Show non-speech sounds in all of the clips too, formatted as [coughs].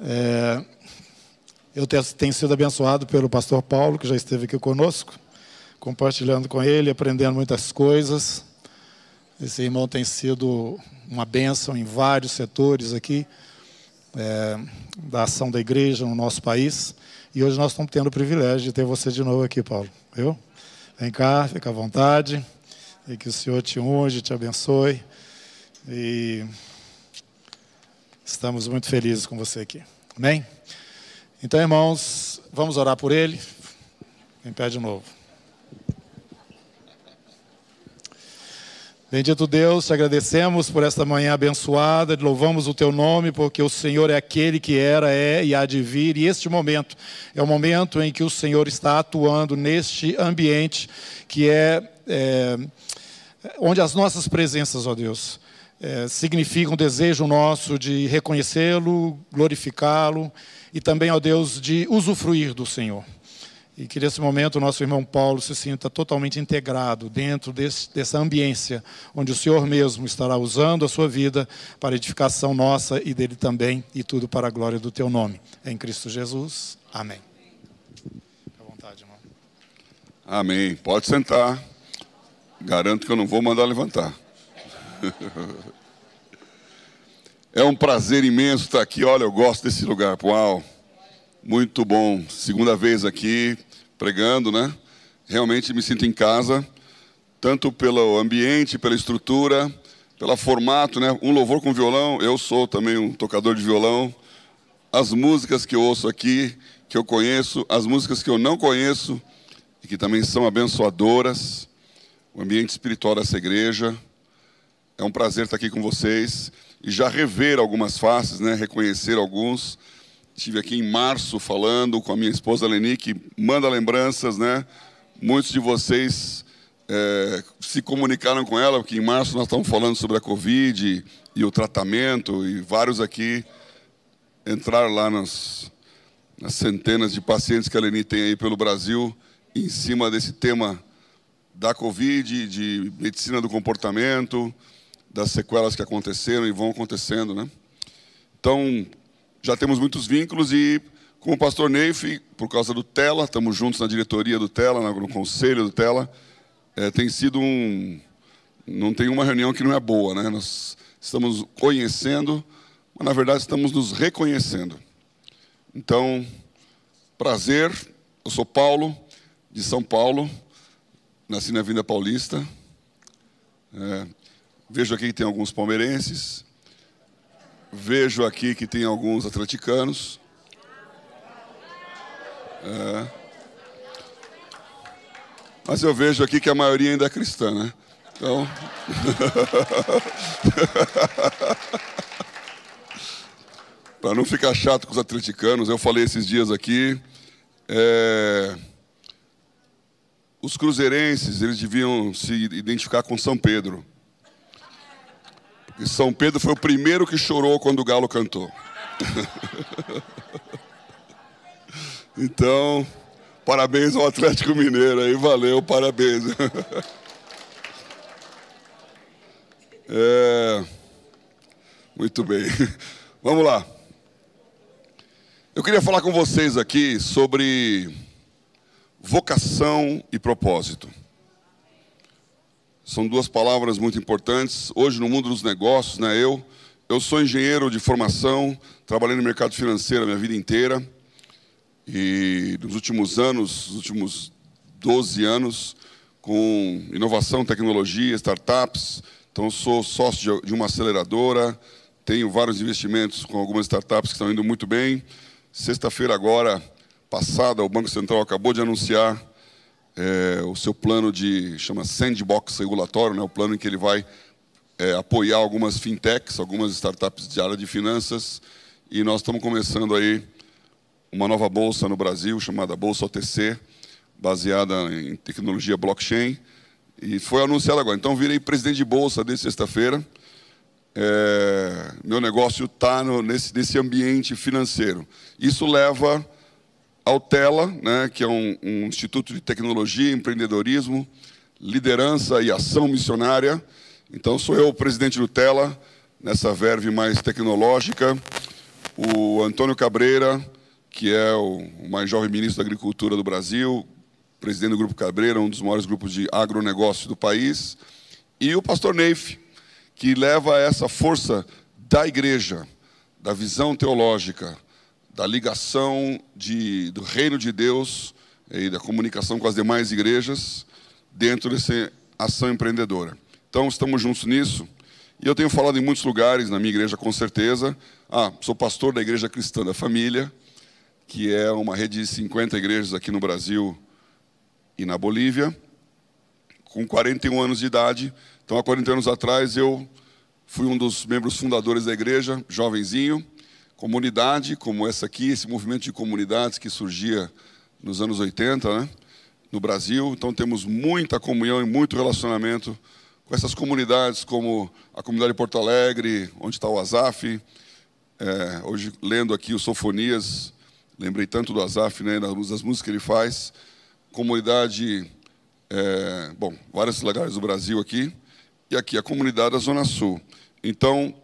É, eu tenho sido abençoado pelo pastor Paulo, que já esteve aqui conosco, compartilhando com ele, aprendendo muitas coisas. Esse irmão tem sido uma bênção em vários setores aqui é, da ação da igreja no nosso país. E hoje nós estamos tendo o privilégio de ter você de novo aqui, Paulo. Viu? Vem cá, fica à vontade. E que o Senhor te unge, te abençoe. E estamos muito felizes com você aqui. Amém? Então, irmãos, vamos orar por ele. Em pé de novo. Bendito Deus, te agradecemos por esta manhã abençoada, louvamos o teu nome, porque o Senhor é aquele que era, é e há de vir, e este momento é o momento em que o Senhor está atuando neste ambiente que é, é onde as nossas presenças, ó Deus, é, significam um desejo nosso de reconhecê-lo, glorificá-lo e também, ó Deus, de usufruir do Senhor. E que nesse momento o nosso irmão Paulo se sinta totalmente integrado dentro desse, dessa ambiência, onde o Senhor mesmo estará usando a sua vida para edificação nossa e dele também, e tudo para a glória do teu nome. Em Cristo Jesus. Amém. Fique à vontade, irmão. Amém. Pode sentar. Garanto que eu não vou mandar levantar. É um prazer imenso estar aqui. Olha, eu gosto desse lugar. Uau, muito bom. Segunda vez aqui pregando, né? Realmente me sinto em casa, tanto pelo ambiente, pela estrutura, pelo formato, né? Um louvor com violão. Eu sou também um tocador de violão. As músicas que eu ouço aqui, que eu conheço, as músicas que eu não conheço e que também são abençoadoras. O ambiente espiritual dessa igreja. É um prazer estar aqui com vocês e já rever algumas faces, né? reconhecer alguns. Estive aqui em março falando com a minha esposa Leni, que manda lembranças, né? Muitos de vocês é, se comunicaram com ela, porque em março nós estamos falando sobre a Covid e o tratamento, e vários aqui entraram lá nas, nas centenas de pacientes que a Leni tem aí pelo Brasil, em cima desse tema da Covid, de medicina do comportamento, das sequelas que aconteceram e vão acontecendo, né? Então, já temos muitos vínculos e com o pastor Neif, por causa do Tela, estamos juntos na diretoria do Tela, no conselho do Tela, é, tem sido um... não tem uma reunião que não é boa, né? Nós estamos conhecendo, mas na verdade estamos nos reconhecendo. Então, prazer, eu sou Paulo, de São Paulo, nasci na Vinda Paulista, é, Vejo aqui que tem alguns palmeirenses. Vejo aqui que tem alguns atleticanos. É. Mas eu vejo aqui que a maioria ainda é cristã, né? Então. [laughs] Para não ficar chato com os atleticanos, eu falei esses dias aqui. É... Os cruzeirenses, eles deviam se identificar com São Pedro. São Pedro foi o primeiro que chorou quando o galo cantou. [laughs] então, parabéns ao Atlético Mineiro aí, valeu, parabéns. [laughs] é, muito bem. [laughs] Vamos lá. Eu queria falar com vocês aqui sobre vocação e propósito. São duas palavras muito importantes. Hoje, no mundo dos negócios, né, eu, eu sou engenheiro de formação, trabalhei no mercado financeiro a minha vida inteira. E nos últimos anos, nos últimos 12 anos, com inovação, tecnologia, startups. Então, sou sócio de uma aceleradora, tenho vários investimentos com algumas startups que estão indo muito bem. Sexta-feira, agora passada, o Banco Central acabou de anunciar é, o seu plano de chama sandbox regulatório, né, o plano em que ele vai é, apoiar algumas fintechs, algumas startups de área de finanças, e nós estamos começando aí uma nova bolsa no Brasil chamada Bolsa OTC, baseada em tecnologia blockchain, e foi anunciado agora. Então virei presidente de bolsa desde sexta-feira. É, meu negócio está nesse, nesse ambiente financeiro. Isso leva ao TELA, né, que é um, um instituto de tecnologia, empreendedorismo, liderança e ação missionária. Então, sou eu o presidente do TELA, nessa verve mais tecnológica. o Antônio Cabreira, que é o mais jovem ministro da Agricultura do Brasil, presidente do Grupo Cabreira, um dos maiores grupos de agronegócio do país, e o pastor Neif, que leva essa força da igreja, da visão teológica, da ligação de, do reino de Deus e da comunicação com as demais igrejas dentro dessa ação empreendedora. Então, estamos juntos nisso. E eu tenho falado em muitos lugares, na minha igreja com certeza. Ah, sou pastor da Igreja Cristã da Família, que é uma rede de 50 igrejas aqui no Brasil e na Bolívia, com 41 anos de idade. Então, há 40 anos atrás, eu fui um dos membros fundadores da igreja, jovenzinho, comunidade como essa aqui, esse movimento de comunidades que surgia nos anos 80, né, no Brasil. Então, temos muita comunhão e muito relacionamento com essas comunidades, como a comunidade de Porto Alegre, onde está o Azaf. É, hoje, lendo aqui o Sofonias, lembrei tanto do Azaf, né, das músicas que ele faz. Comunidade, é, bom, vários lugares do Brasil aqui. E aqui a comunidade da Zona Sul. Então,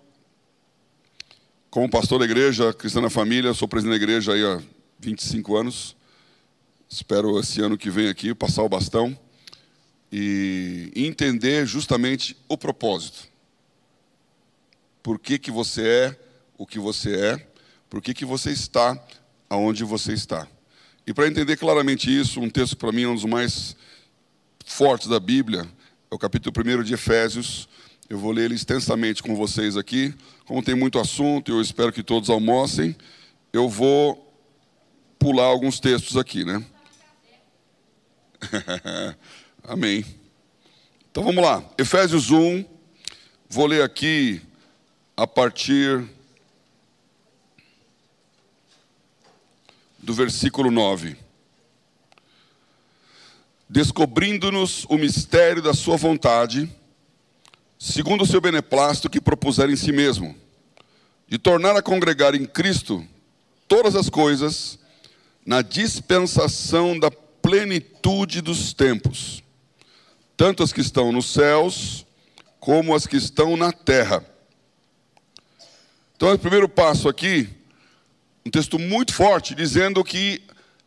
como pastor da igreja Cristã na Família, sou presidente da igreja aí há 25 anos. Espero esse ano que vem aqui passar o bastão e entender justamente o propósito. Por que, que você é o que você é, por que, que você está aonde você está. E para entender claramente isso, um texto para mim é um dos mais fortes da Bíblia, é o capítulo 1 de Efésios. Eu vou ler ele extensamente com vocês aqui. Como tem muito assunto, eu espero que todos almocem, eu vou pular alguns textos aqui, né? [laughs] Amém. Então vamos lá. Efésios 1. Vou ler aqui a partir do versículo 9. Descobrindo-nos o mistério da Sua vontade, segundo o seu beneplácito que propuser em si mesmo, de tornar a congregar em Cristo todas as coisas na dispensação da plenitude dos tempos, tanto as que estão nos céus como as que estão na terra. Então, o primeiro passo aqui, um texto muito forte, dizendo que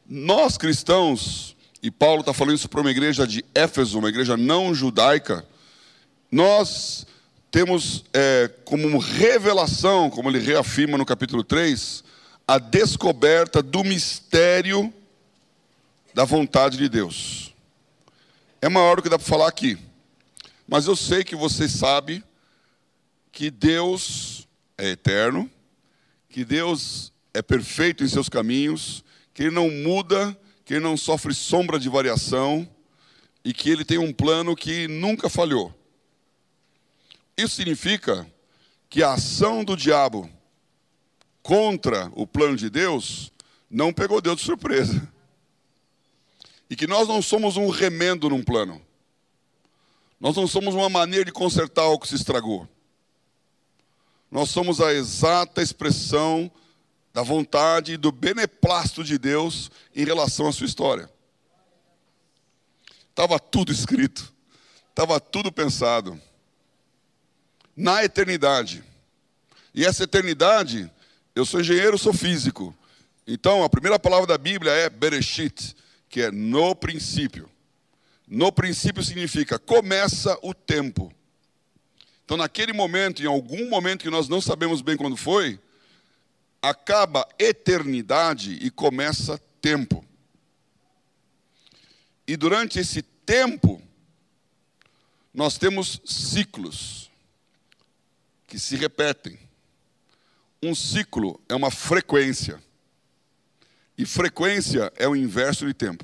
nós cristãos, e Paulo está falando isso para uma igreja de Éfeso, uma igreja não judaica, nós temos é, como revelação, como ele reafirma no capítulo 3, a descoberta do mistério da vontade de Deus. É maior do que dá para falar aqui. Mas eu sei que você sabe que Deus é eterno, que Deus é perfeito em seus caminhos, que Ele não muda, que Ele não sofre sombra de variação e que Ele tem um plano que nunca falhou. Isso significa que a ação do diabo contra o plano de Deus não pegou Deus de surpresa. E que nós não somos um remendo num plano. Nós não somos uma maneira de consertar algo que se estragou. Nós somos a exata expressão da vontade e do beneplácito de Deus em relação à sua história. Estava tudo escrito, estava tudo pensado. Na eternidade. E essa eternidade, eu sou engenheiro, sou físico. Então, a primeira palavra da Bíblia é Bereshit, que é no princípio. No princípio significa começa o tempo. Então, naquele momento, em algum momento que nós não sabemos bem quando foi, acaba eternidade e começa tempo. E durante esse tempo, nós temos ciclos que se repetem. Um ciclo é uma frequência. E frequência é o inverso de tempo.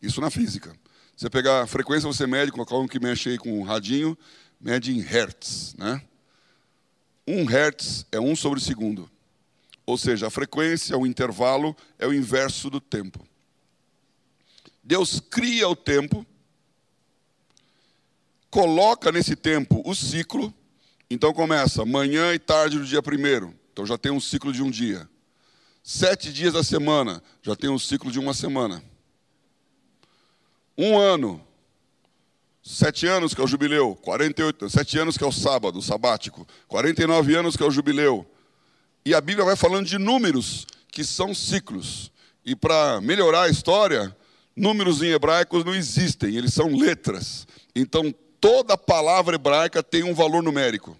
Isso na física. Você pegar a frequência, você mede, colocar um que mexe aí com um radinho, mede em hertz, né? Um hertz é um sobre segundo. Ou seja, a frequência, o intervalo, é o inverso do tempo. Deus cria o tempo, coloca nesse tempo o ciclo, então começa manhã e tarde do dia primeiro, então já tem um ciclo de um dia. Sete dias da semana, já tem um ciclo de uma semana. Um ano, sete anos que é o jubileu, 48, sete anos que é o sábado, o sabático, 49 anos que é o jubileu. E a Bíblia vai falando de números, que são ciclos. E para melhorar a história, números em hebraico não existem, eles são letras. Então toda palavra hebraica tem um valor numérico.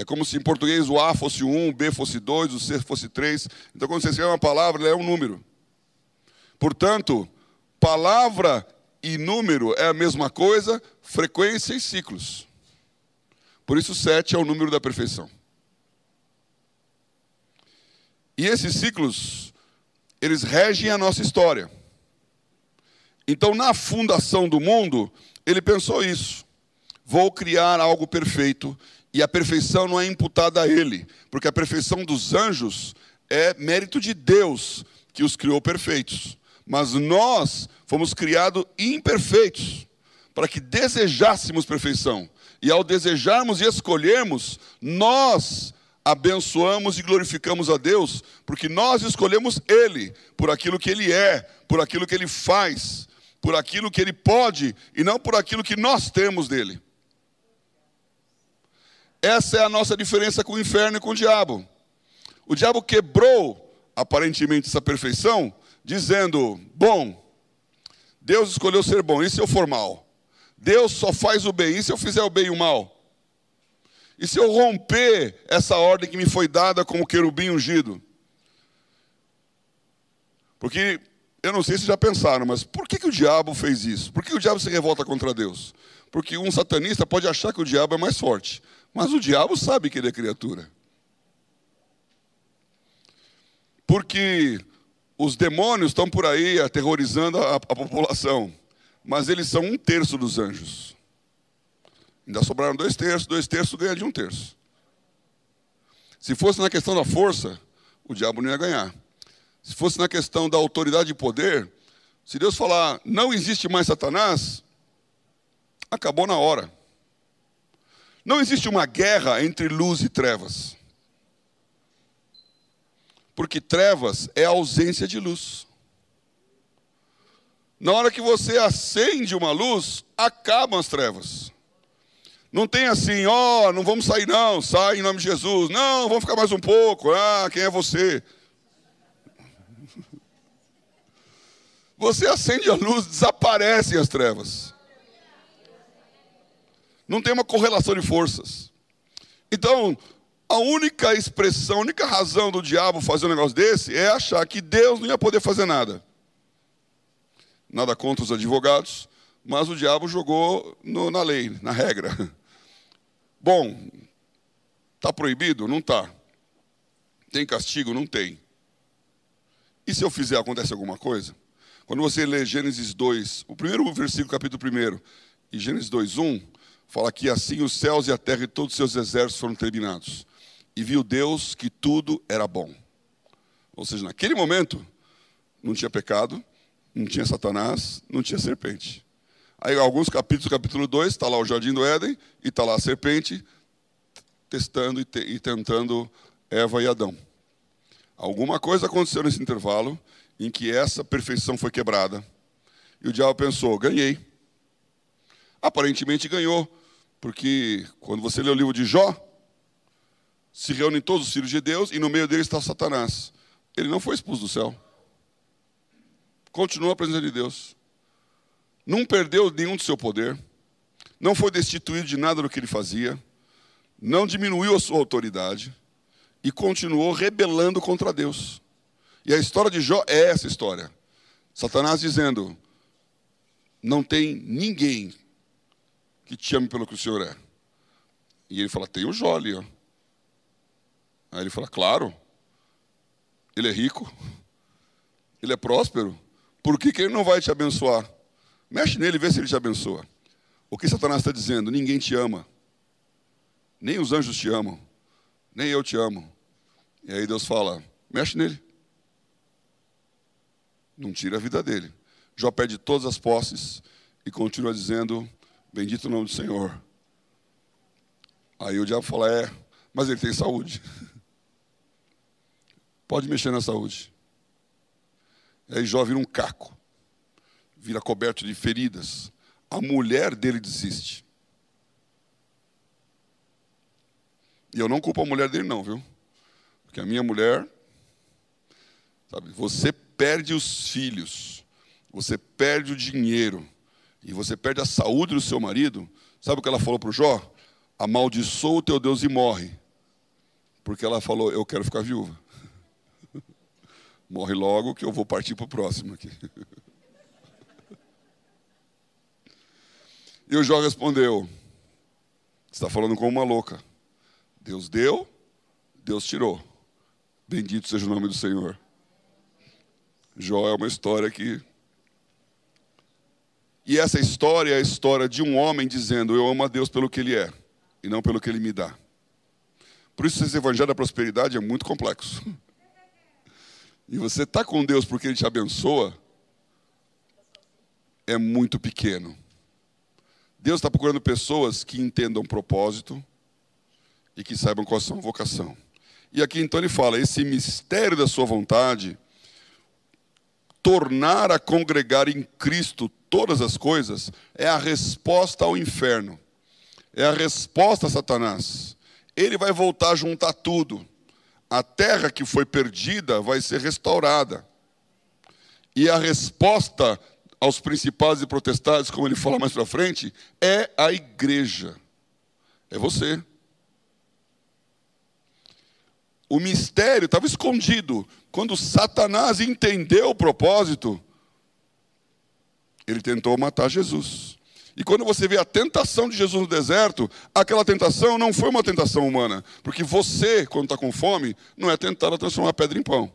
É como se em português o A fosse 1, o B fosse 2, o C fosse 3. Então quando você escreve uma palavra, ela é um número. Portanto, palavra e número é a mesma coisa, frequência e ciclos. Por isso, 7 é o número da perfeição. E esses ciclos, eles regem a nossa história. Então, na fundação do mundo, ele pensou isso. Vou criar algo perfeito, e a perfeição não é imputada a ele, porque a perfeição dos anjos é mérito de Deus, que os criou perfeitos. Mas nós fomos criados imperfeitos, para que desejássemos perfeição. E ao desejarmos e escolhermos, nós abençoamos e glorificamos a Deus, porque nós escolhemos Ele, por aquilo que Ele é, por aquilo que Ele faz, por aquilo que Ele pode, e não por aquilo que nós temos dele. Essa é a nossa diferença com o inferno e com o diabo. O diabo quebrou, aparentemente, essa perfeição, dizendo: Bom, Deus escolheu ser bom, e se eu for mal? Deus só faz o bem, e se eu fizer o bem e o mal? E se eu romper essa ordem que me foi dada como querubim ungido? Porque eu não sei se já pensaram, mas por que, que o diabo fez isso? Por que o diabo se revolta contra Deus? Porque um satanista pode achar que o diabo é mais forte, mas o diabo sabe que ele é criatura. Porque os demônios estão por aí aterrorizando a, a população, mas eles são um terço dos anjos. Ainda sobraram dois terços, dois terços ganha de um terço. Se fosse na questão da força, o diabo não ia ganhar. Se fosse na questão da autoridade e poder, se Deus falar, não existe mais Satanás, acabou na hora. Não existe uma guerra entre luz e trevas. Porque trevas é a ausência de luz. Na hora que você acende uma luz, acabam as trevas. Não tem assim, ó, oh, não vamos sair não, sai em nome de Jesus. Não, vamos ficar mais um pouco. Ah, quem é você? [laughs] Você acende a luz, desaparecem as trevas. Não tem uma correlação de forças. Então, a única expressão, a única razão do diabo fazer um negócio desse é achar que Deus não ia poder fazer nada. Nada contra os advogados, mas o diabo jogou no, na lei, na regra. [laughs] Bom, está proibido? Não está. Tem castigo? Não tem. E se eu fizer, acontece alguma coisa? Quando você lê Gênesis 2, o primeiro versículo, capítulo 1, e Gênesis 2, 1, fala que assim os céus e a terra e todos os seus exércitos foram terminados. E viu Deus que tudo era bom. Ou seja, naquele momento, não tinha pecado, não tinha Satanás, não tinha serpente. Aí, alguns capítulos, capítulo 2, está lá o jardim do Éden, e está lá a serpente testando e, te, e tentando Eva e Adão. Alguma coisa aconteceu nesse intervalo em que essa perfeição foi quebrada. E o diabo pensou: ganhei. Aparentemente ganhou, porque quando você lê o livro de Jó, se reúnem todos os filhos de Deus e no meio deles está Satanás. Ele não foi expulso do céu. Continua a presença de Deus não perdeu nenhum do seu poder, não foi destituído de nada do que ele fazia, não diminuiu a sua autoridade e continuou rebelando contra Deus. E a história de Jó é essa história. Satanás dizendo: Não tem ninguém que te ame pelo que o Senhor é. E ele fala: Tem o Jó ali. Ó. Aí ele fala: Claro, ele é rico, ele é próspero, por que, que ele não vai te abençoar? Mexe nele e vê se ele te abençoa. O que Satanás está dizendo? Ninguém te ama. Nem os anjos te amam. Nem eu te amo. E aí Deus fala: mexe nele. Não tira a vida dele. Jó perde todas as posses e continua dizendo: Bendito o nome do Senhor. Aí o diabo fala: É, mas ele tem saúde. [laughs] Pode mexer na saúde. Aí Jó vira um caco vira coberto de feridas. A mulher dele desiste. E eu não culpo a mulher dele, não, viu? Porque a minha mulher, sabe, você perde os filhos, você perde o dinheiro e você perde a saúde do seu marido. Sabe o que ela falou para o Jó? Amaldiçoa o teu Deus e morre. Porque ela falou, eu quero ficar viúva. [laughs] Morre logo que eu vou partir para o próximo aqui. [laughs] E o Jó respondeu: Você está falando como uma louca. Deus deu, Deus tirou. Bendito seja o nome do Senhor. Jó é uma história que. E essa história é a história de um homem dizendo: Eu amo a Deus pelo que Ele é e não pelo que Ele me dá. Por isso, esse evangelho da prosperidade é muito complexo. E você está com Deus porque Ele te abençoa, é muito pequeno. Deus está procurando pessoas que entendam propósito e que saibam qual é a sua vocação. E aqui então ele fala: esse mistério da sua vontade, tornar a congregar em Cristo todas as coisas, é a resposta ao inferno, é a resposta a Satanás. Ele vai voltar a juntar tudo. A terra que foi perdida vai ser restaurada. E a resposta aos principais e protestados, como ele fala mais para frente, é a igreja. É você. O mistério estava escondido. Quando Satanás entendeu o propósito, ele tentou matar Jesus. E quando você vê a tentação de Jesus no deserto, aquela tentação não foi uma tentação humana. Porque você, quando está com fome, não é tentado a transformar a pedra em pão.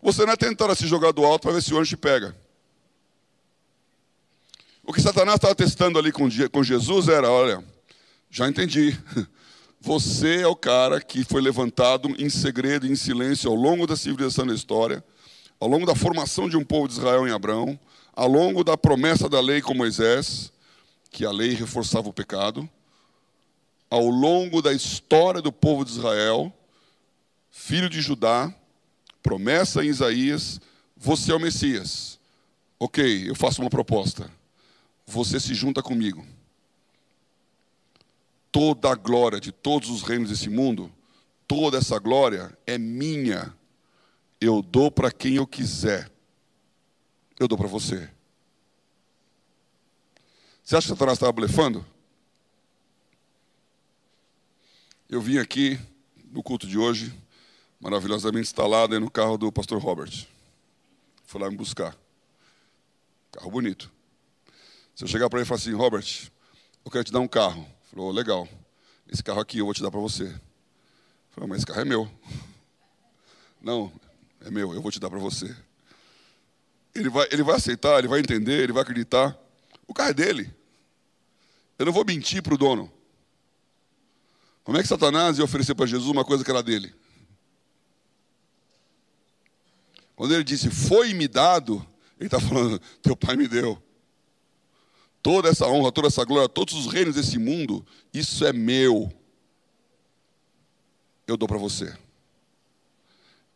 Você não é tentar se jogar do alto para ver se o anjo te pega. O que Satanás estava testando ali com, Jesus era: olha, já entendi. [laughs] Você é o cara que foi levantado em segredo e em silêncio ao longo da civilização da história, ao longo da formação de um povo de Israel em Abraão, ao longo da promessa da lei com Moisés, que a lei reforçava o pecado, ao longo da história do povo de Israel, filho de Judá, promessa em Isaías: você é o Messias. Ok, eu faço uma proposta. Você se junta comigo. Toda a glória de todos os reinos desse mundo, toda essa glória é minha. Eu dou para quem eu quiser. Eu dou para você. Você acha que Satanás estava blefando? Eu vim aqui no culto de hoje maravilhosamente instalada no carro do pastor Robert. Fui lá me buscar. Carro bonito. Se eu chegar para ele e falar assim, Robert, eu quero te dar um carro. Falou, legal. Esse carro aqui eu vou te dar para você. Falei, mas esse carro é meu. [laughs] Não, é meu, eu vou te dar para você. Ele vai, ele vai aceitar, ele vai entender, ele vai acreditar. O carro é dele. Eu não vou mentir para o dono. Como é que Satanás ia oferecer para Jesus uma coisa que era dele? Quando ele disse, foi-me dado, ele está falando, teu pai me deu. Toda essa honra, toda essa glória, todos os reinos desse mundo, isso é meu. Eu dou para você.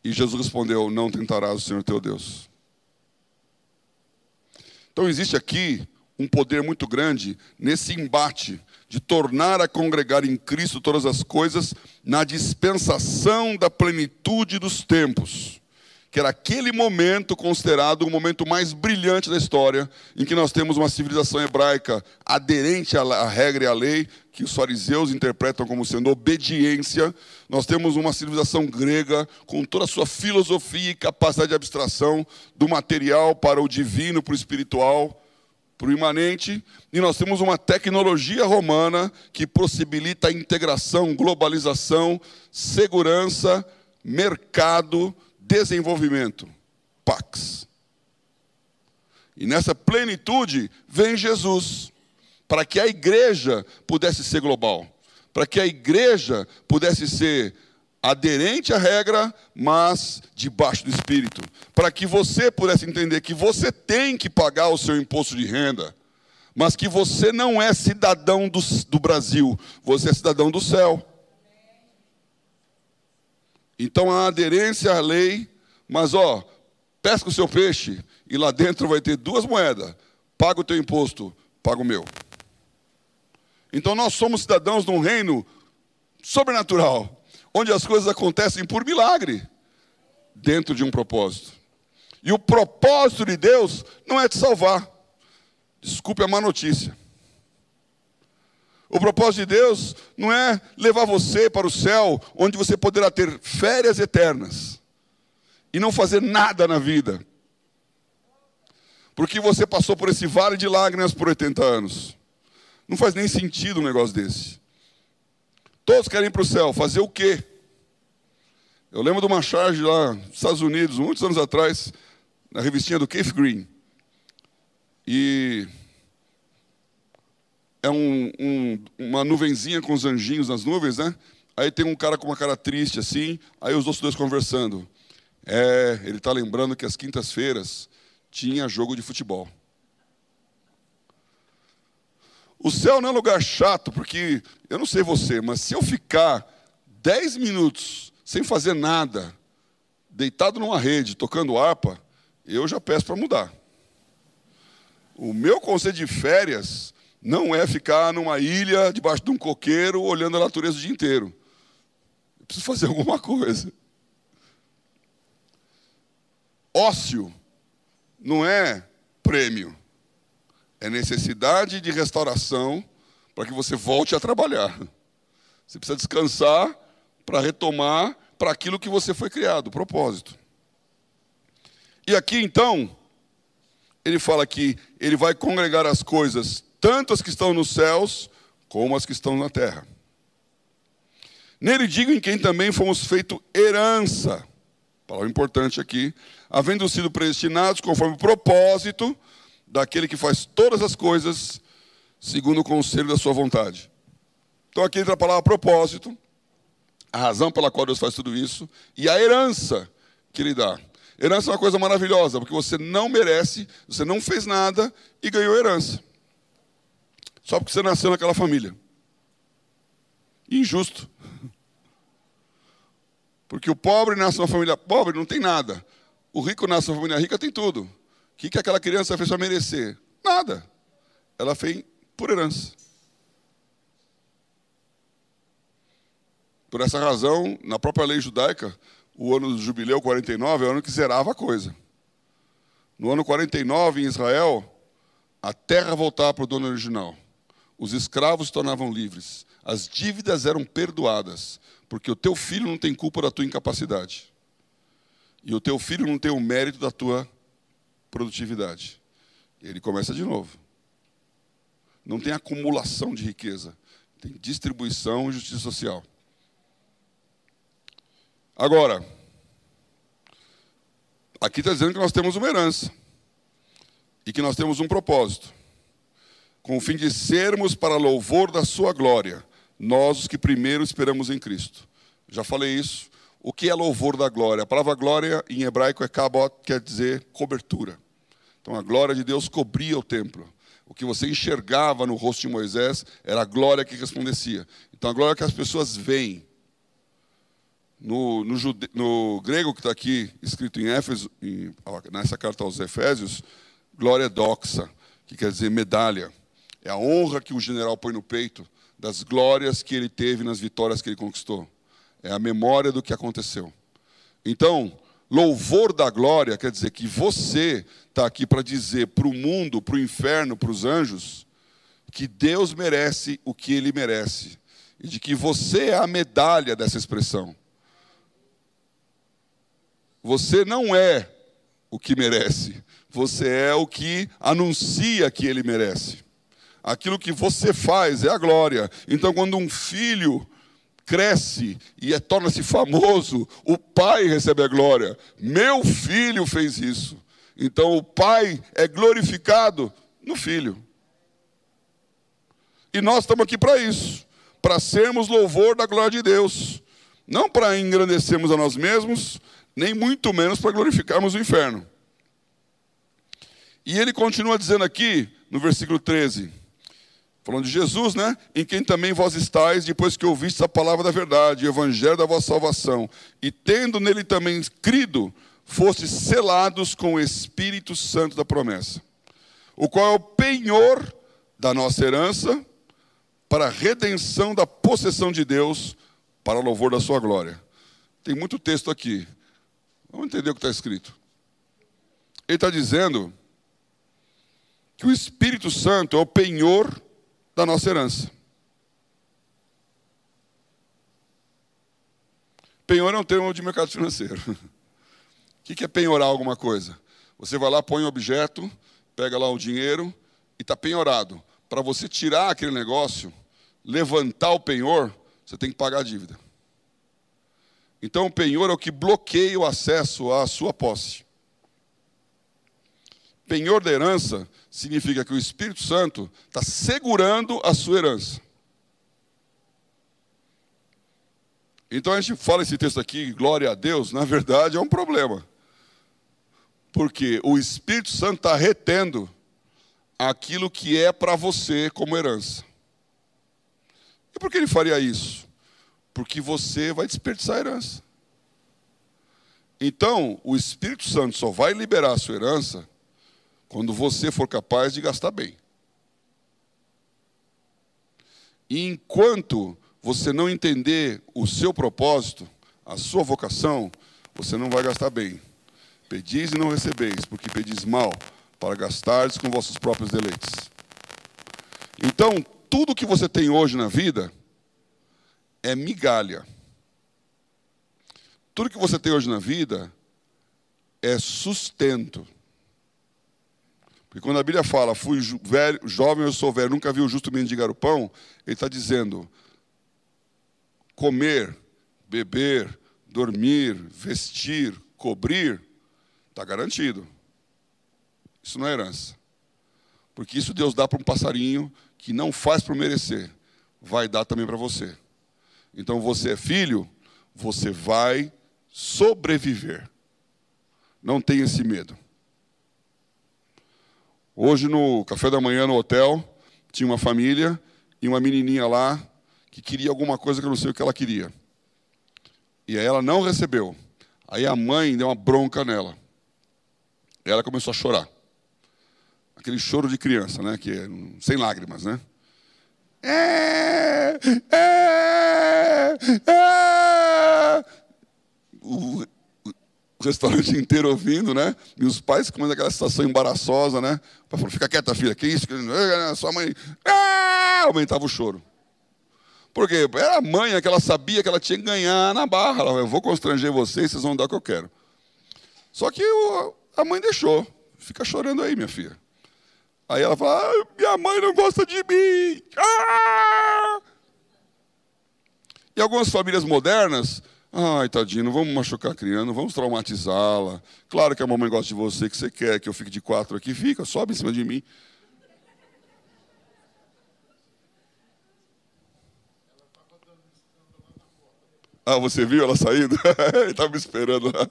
E Jesus respondeu: Não tentarás o Senhor teu Deus. Então existe aqui um poder muito grande nesse embate de tornar a congregar em Cristo todas as coisas na dispensação da plenitude dos tempos que era aquele momento considerado o momento mais brilhante da história, em que nós temos uma civilização hebraica aderente à regra e à lei, que os fariseus interpretam como sendo obediência. Nós temos uma civilização grega com toda a sua filosofia e capacidade de abstração do material para o divino, para o espiritual, para o imanente. E nós temos uma tecnologia romana que possibilita a integração, globalização, segurança, mercado, desenvolvimento, Pax. E nessa plenitude vem Jesus, para que a igreja pudesse ser global, para que a igreja pudesse ser aderente à regra, mas debaixo do Espírito, para que você pudesse entender que você tem que pagar o seu imposto de renda, mas que você não é cidadão do, do Brasil, você é cidadão do céu. Então a aderência à lei, mas ó, pesca o seu peixe e lá dentro vai ter duas moedas. Paga o teu imposto, paga o meu. Então nós somos cidadãos de um reino sobrenatural. onde as coisas acontecem por milagre, dentro de um propósito. E o propósito de Deus não é te salvar. Desculpe a má notícia. O propósito de Deus não é levar você para o céu, onde você poderá ter férias eternas e não fazer nada na vida. Porque você passou por esse vale de lágrimas por 80 anos. Não faz nem sentido um negócio desse. Todos querem ir para o céu, fazer o quê? Eu lembro de uma charge lá nos Estados Unidos, muitos anos atrás, na revistinha do Keith Green. E é um, um, uma nuvenzinha com os anjinhos nas nuvens, né? Aí tem um cara com uma cara triste assim, aí os outros dois conversando. É, ele está lembrando que às quintas-feiras tinha jogo de futebol. O céu não é lugar chato, porque eu não sei você, mas se eu ficar dez minutos sem fazer nada, deitado numa rede, tocando harpa, eu já peço para mudar. O meu conceito de férias não é ficar numa ilha, debaixo de um coqueiro, olhando a natureza o dia inteiro. Eu preciso fazer [laughs] alguma coisa. Ócio não é prêmio, é necessidade de restauração para que você volte a trabalhar. Você precisa descansar para retomar para aquilo que você foi criado, o propósito. E aqui então, ele fala que ele vai congregar as coisas tanto as que estão nos céus como as que estão na terra. Nele digo em quem também fomos feito herança, palavra importante aqui, havendo sido predestinados conforme o propósito daquele que faz todas as coisas segundo o conselho da sua vontade. Então aqui entra a palavra propósito, a razão pela qual Deus faz tudo isso, e a herança que ele dá. Herança é uma coisa maravilhosa, porque você não merece, você não fez nada e ganhou herança. Só porque você nasceu naquela família. Injusto. Porque o pobre nasce numa família pobre, não tem nada. O rico nasce numa família rica, tem tudo. O que, que aquela criança fez para merecer? Nada. Ela fez por herança. Por essa razão, na própria lei judaica, o ano do jubileu 49 é o ano que zerava a coisa. No ano 49, em Israel, a terra voltava para o dono original. Os escravos tornavam livres. As dívidas eram perdoadas, porque o teu filho não tem culpa da tua incapacidade. E o teu filho não tem o mérito da tua produtividade. Ele começa de novo. Não tem acumulação de riqueza, tem distribuição e justiça social. Agora, aqui está dizendo que nós temos uma herança e que nós temos um propósito com o fim de sermos para louvor da sua glória, nós os que primeiro esperamos em Cristo. Já falei isso. O que é louvor da glória? A palavra glória em hebraico é kabot, quer dizer cobertura. Então a glória de Deus cobria o templo. O que você enxergava no rosto de Moisés era a glória que resplandecia. Então a glória que as pessoas veem. No, no, jude... no grego que está aqui escrito em Éfeso, em... nessa carta aos Efésios, glória doxa, que quer dizer medalha. É a honra que o general põe no peito das glórias que ele teve nas vitórias que ele conquistou. É a memória do que aconteceu. Então, louvor da glória quer dizer que você está aqui para dizer para o mundo, para o inferno, para os anjos, que Deus merece o que ele merece. E de que você é a medalha dessa expressão. Você não é o que merece, você é o que anuncia que ele merece. Aquilo que você faz é a glória. Então, quando um filho cresce e é, torna-se famoso, o pai recebe a glória. Meu filho fez isso. Então, o pai é glorificado no filho. E nós estamos aqui para isso para sermos louvor da glória de Deus. Não para engrandecermos a nós mesmos, nem muito menos para glorificarmos o inferno. E ele continua dizendo aqui, no versículo 13: Falando de Jesus, né? Em quem também vós estáis, depois que ouvistes a palavra da verdade, o evangelho da vossa salvação, e tendo nele também crido, fostes selados com o Espírito Santo da promessa, o qual é o penhor da nossa herança para a redenção da possessão de Deus para louvor da sua glória. Tem muito texto aqui. Vamos entender o que está escrito. Ele está dizendo que o Espírito Santo é o penhor da nossa herança. Penhor é um termo de mercado financeiro. [laughs] O que é penhorar alguma coisa? Você vai lá, põe um objeto, pega lá o dinheiro e está penhorado. Para você tirar aquele negócio, levantar o penhor, você tem que pagar a dívida. Então, o penhor é o que bloqueia o acesso à sua posse. Penhor da herança significa que o Espírito Santo está segurando a sua herança. Então a gente fala esse texto aqui, glória a Deus, na verdade é um problema. Porque o Espírito Santo está retendo aquilo que é para você como herança. E por que ele faria isso? Porque você vai desperdiçar a herança. Então, o Espírito Santo só vai liberar a sua herança quando você for capaz de gastar bem. E enquanto você não entender o seu propósito, a sua vocação, você não vai gastar bem. Pedis e não recebeis, porque pedis mal, para gastardes com vossos próprios deleites. Então, tudo que você tem hoje na vida é migalha. Tudo que você tem hoje na vida é sustento. Porque quando a Bíblia fala, fui velho, jovem, eu sou velho, nunca vi o justo mendigar o pão, ele está dizendo, comer, beber, dormir, vestir, cobrir, está garantido. Isso não é herança. Porque isso Deus dá para um passarinho que não faz para merecer, vai dar também para você. Então você é filho, você vai sobreviver. Não tenha esse medo. Hoje no café da manhã no hotel, tinha uma família e uma menininha lá que queria alguma coisa que eu não sei o que ela queria. E aí ela não recebeu. Aí a mãe deu uma bronca nela. Ela começou a chorar. Aquele choro de criança, né? Que é sem lágrimas, né? É, é, é. O restaurante [laughs] inteiro ouvindo, né? E os pais com aquela situação embaraçosa, né? O pai falou, fica quieta, filha, que isso? Sua mãe... Ah! Aumentava o choro. Porque era a mãe que ela sabia que ela tinha que ganhar na barra. Ela, eu vou constranger vocês, vocês vão dar o que eu quero. Só que a mãe deixou. Fica chorando aí, minha filha. Aí ela fala, ah, minha mãe não gosta de mim. Ah! E algumas famílias modernas, ai, tadinho, não vamos machucar a criança, não vamos traumatizá-la. Claro que a mamãe gosta de você, que você quer que eu fique de quatro aqui, fica, sobe em cima de mim. Ah, você viu ela saindo? [laughs] Ele estava me esperando lá.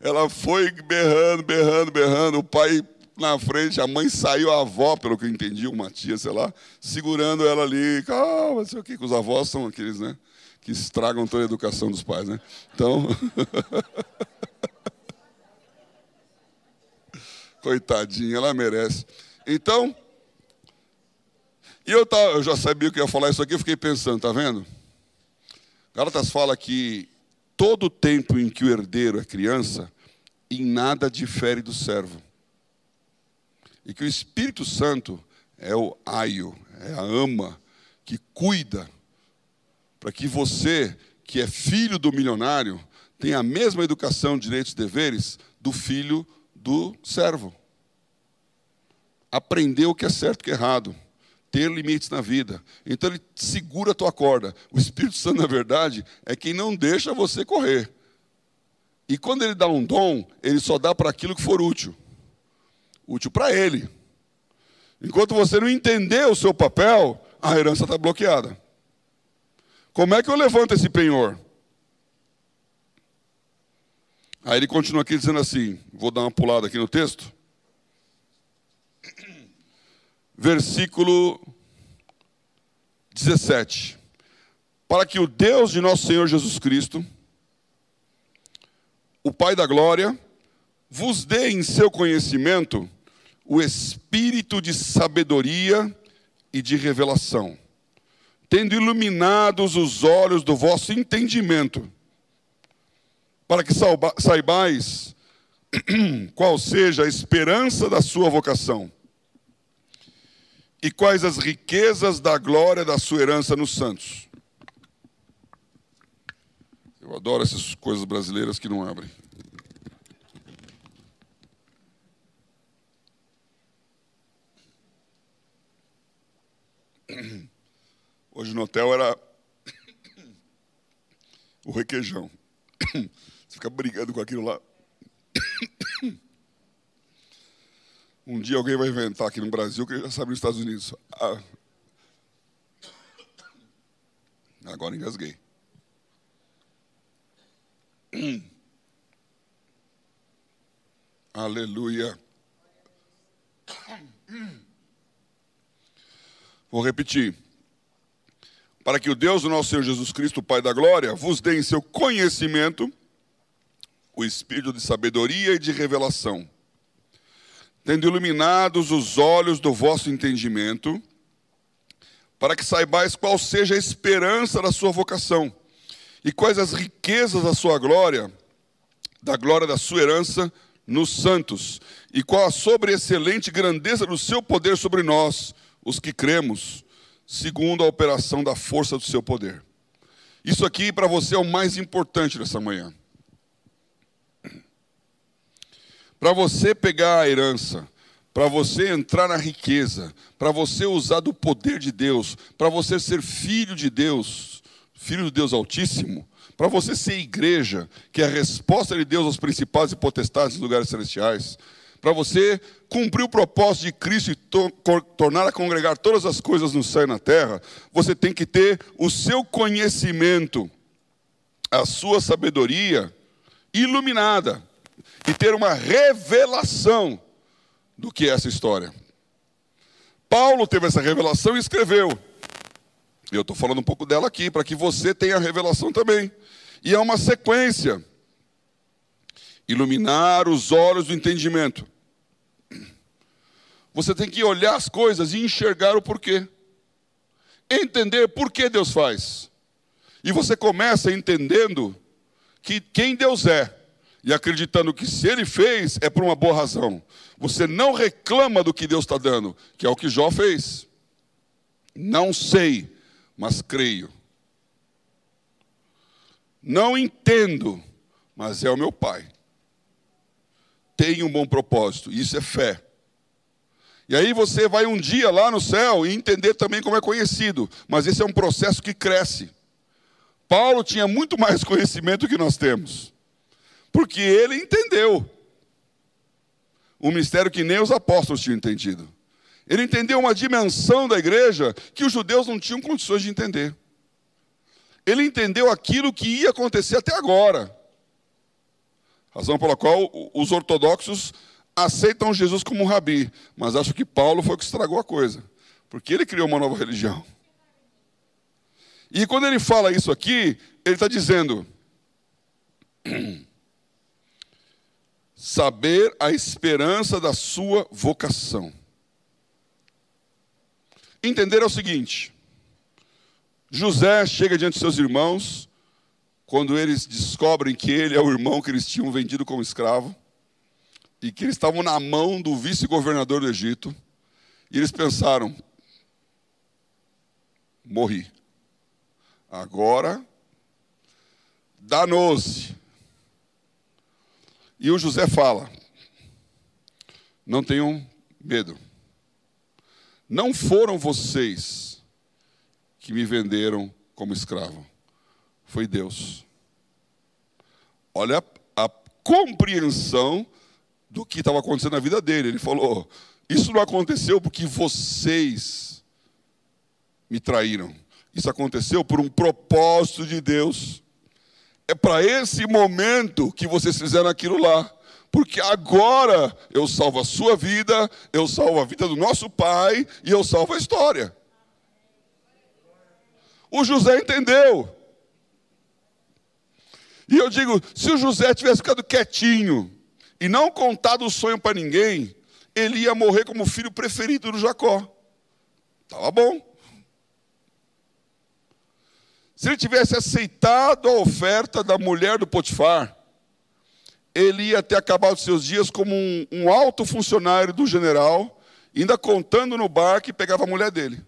Ela foi berrando, berrando, berrando. O pai na frente, a mãe saiu, a avó, pelo que eu entendi, uma tia, sei lá, segurando ela ali. Calma, sei o que, que os avós são aqueles, né? Que estragam toda a educação dos pais, né? Então. [laughs] Coitadinha, ela merece. Então. E eu, tava, eu já sabia que ia falar isso aqui, eu fiquei pensando, tá vendo? Gálatas fala que todo tempo em que o herdeiro é criança, em nada difere do servo. E que o Espírito Santo é o aio, é a ama que cuida para que você, que é filho do milionário, tenha a mesma educação, direitos e deveres do filho do servo. Aprender o que é certo e o que é errado ter limites na vida. Então ele segura a tua corda. O Espírito Santo, na verdade, é quem não deixa você correr. E quando ele dá um dom, ele só dá para aquilo que for útil. Útil para ele. Enquanto você não entender o seu papel, a herança está bloqueada. Como é que eu levanto esse penhor? Aí ele continua aqui dizendo assim: vou dar uma pulada aqui no texto versículo 17. Para que o Deus de nosso Senhor Jesus Cristo, o Pai da glória, vos dê em seu conhecimento o espírito de sabedoria e de revelação, tendo iluminados os olhos do vosso entendimento, para que saibais [clears throat] qual seja a esperança da sua vocação e quais as riquezas da glória da sua herança nos santos. Eu adoro essas coisas brasileiras que não abrem. [clears throat] Hoje no hotel era [coughs] o requeijão. [coughs] Você fica brigando com aquilo lá. [coughs] Um dia alguém vai inventar aqui no Brasil que já sabe nos Estados Unidos. Ah. Agora engasguei. Aleluia. Vou repetir. Para que o Deus do nosso Senhor Jesus Cristo, Pai da Glória, vos dê em seu conhecimento o espírito de sabedoria e de revelação tendo iluminados os olhos do vosso entendimento, para que saibais qual seja a esperança da sua vocação e quais as riquezas da sua glória, da glória da sua herança nos santos, e qual a sobreexcelente grandeza do seu poder sobre nós, os que cremos, segundo a operação da força do seu poder. Isso aqui para você é o mais importante dessa manhã. Para você pegar a herança, para você entrar na riqueza, para você usar do poder de Deus, para você ser filho de Deus, filho de Deus Altíssimo, para você ser igreja, que é a resposta de Deus aos principais e potestades dos lugares celestiais, para você cumprir o propósito de Cristo e to tornar a congregar todas as coisas no céu e na terra, você tem que ter o seu conhecimento, a sua sabedoria iluminada e ter uma revelação do que é essa história. Paulo teve essa revelação e escreveu. Eu estou falando um pouco dela aqui, para que você tenha a revelação também. E é uma sequência. Iluminar os olhos do entendimento. Você tem que olhar as coisas e enxergar o porquê. Entender por que Deus faz. E você começa entendendo que quem Deus é e acreditando que se ele fez é por uma boa razão. Você não reclama do que Deus está dando, que é o que Jó fez. Não sei, mas creio. Não entendo, mas é o meu Pai. Tem um bom propósito, isso é fé. E aí você vai um dia lá no céu e entender também como é conhecido, mas esse é um processo que cresce. Paulo tinha muito mais [laughs] conhecimento que nós temos. Porque ele entendeu um mistério que nem os apóstolos tinham entendido. Ele entendeu uma dimensão da igreja que os judeus não tinham condições de entender. Ele entendeu aquilo que ia acontecer até agora. Razão pela qual os ortodoxos aceitam Jesus como um rabi, mas acho que Paulo foi o que estragou a coisa, porque ele criou uma nova religião. E quando ele fala isso aqui, ele está dizendo: [clears throat] saber a esperança da sua vocação. Entender é o seguinte: José chega diante de seus irmãos, quando eles descobrem que ele é o irmão que eles tinham vendido como escravo, e que eles estavam na mão do vice-governador do Egito, e eles pensaram: morri. Agora, danou-se e o José fala: Não tenham medo. Não foram vocês que me venderam como escravo. Foi Deus. Olha a, a compreensão do que estava acontecendo na vida dele. Ele falou: Isso não aconteceu porque vocês me traíram. Isso aconteceu por um propósito de Deus é para esse momento que vocês fizeram aquilo lá. Porque agora eu salvo a sua vida, eu salvo a vida do nosso pai e eu salvo a história. O José entendeu. E eu digo: se o José tivesse ficado quietinho e não contado o sonho para ninguém, ele ia morrer como filho preferido do Jacó. Estava bom. Se ele tivesse aceitado a oferta da mulher do Potifar, ele ia ter acabado seus dias como um, um alto funcionário do general, ainda contando no bar que pegava a mulher dele.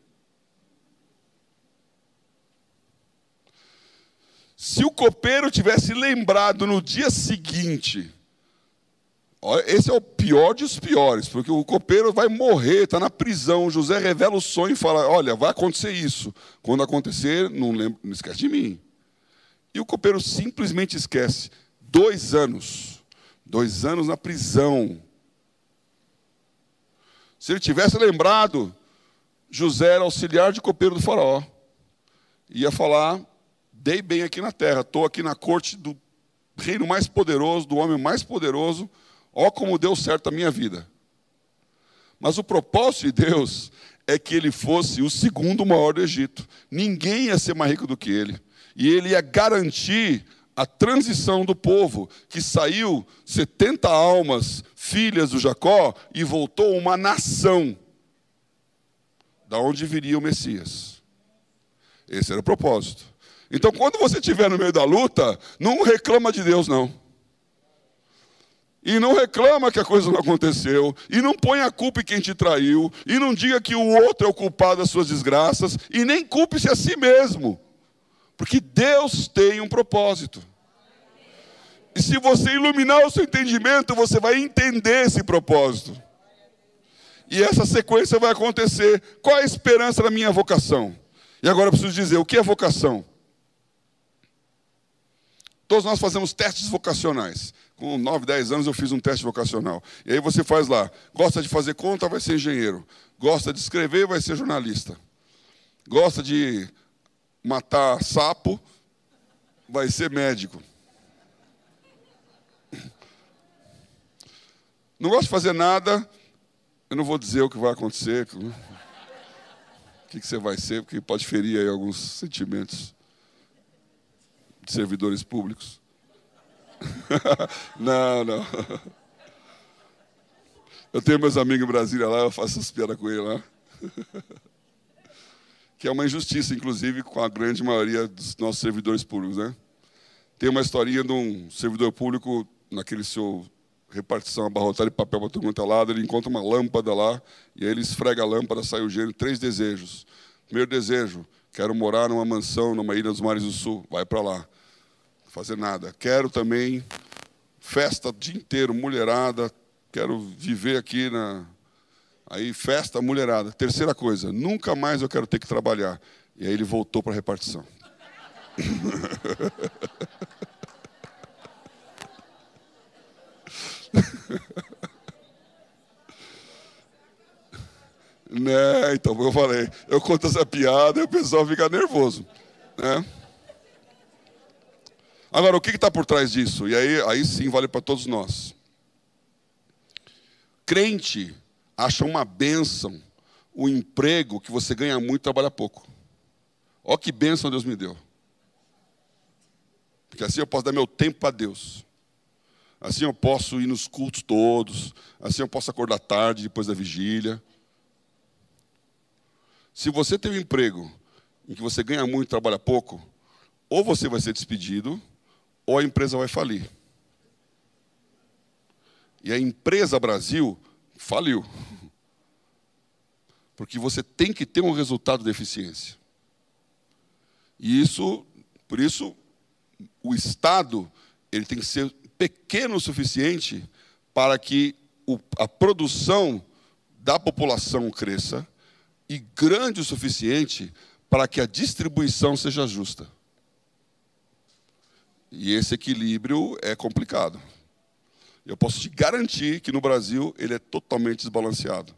Se o copeiro tivesse lembrado no dia seguinte, esse é o pior dos piores, porque o copeiro vai morrer, está na prisão. José revela o sonho e fala: Olha, vai acontecer isso. Quando acontecer, não, lembra, não esquece de mim. E o copeiro simplesmente esquece. Dois anos. Dois anos na prisão. Se ele tivesse lembrado, José era auxiliar de copeiro do faraó. Ia falar dei bem aqui na terra, estou aqui na corte do reino mais poderoso, do homem mais poderoso, ó como deu certo a minha vida. Mas o propósito de Deus é que ele fosse o segundo maior do Egito. Ninguém ia ser mais rico do que ele. E ele ia garantir a transição do povo, que saiu 70 almas, filhas do Jacó, e voltou uma nação, da onde viria o Messias. Esse era o propósito. Então, quando você estiver no meio da luta, não reclama de Deus, não. E não reclama que a coisa não aconteceu. E não põe a culpa em quem te traiu. E não diga que o outro é o culpado das suas desgraças. E nem culpe-se a si mesmo. Porque Deus tem um propósito. E se você iluminar o seu entendimento, você vai entender esse propósito. E essa sequência vai acontecer. Qual a esperança da minha vocação? E agora eu preciso dizer: o que é vocação? Todos nós fazemos testes vocacionais. Com 9, 10 anos eu fiz um teste vocacional. E aí você faz lá, gosta de fazer conta, vai ser engenheiro. Gosta de escrever, vai ser jornalista. Gosta de matar sapo, vai ser médico. Não gosta de fazer nada, eu não vou dizer o que vai acontecer, o que, você vai ser, porque pode ferir aí alguns sentimentos de servidores públicos. [laughs] não, não. Eu tenho meus amigos em Brasília lá, eu faço essas piadas com ele lá. [laughs] que é uma injustiça, inclusive, com a grande maioria dos nossos servidores públicos, né? Tem uma historinha de um servidor público, naquele seu repartição abarrotada de papel para todo mundo é lado, ele encontra uma lâmpada lá, e aí ele esfrega a lâmpada, sai o gênio, três desejos. Primeiro desejo, quero morar numa mansão numa ilha dos mares do sul, vai para lá fazer nada. Quero também festa o dia inteiro, mulherada. Quero viver aqui na. Aí, festa, mulherada. Terceira coisa, nunca mais eu quero ter que trabalhar. E aí ele voltou para a repartição. [laughs] né? Então, eu falei, eu conto essa piada e o pessoal fica nervoso. Né? Agora, o que está por trás disso? E aí, aí sim vale para todos nós. Crente acha uma bênção o emprego que você ganha muito e trabalha pouco. Olha que bênção Deus me deu. Porque assim eu posso dar meu tempo para Deus. Assim eu posso ir nos cultos todos. Assim eu posso acordar tarde depois da vigília. Se você tem um emprego em que você ganha muito e trabalha pouco, ou você vai ser despedido, ou a empresa vai falir. E a empresa Brasil faliu. Porque você tem que ter um resultado de eficiência. E isso, por isso, o Estado ele tem que ser pequeno o suficiente para que o, a produção da população cresça e grande o suficiente para que a distribuição seja justa. E esse equilíbrio é complicado. Eu posso te garantir que no Brasil ele é totalmente desbalanceado.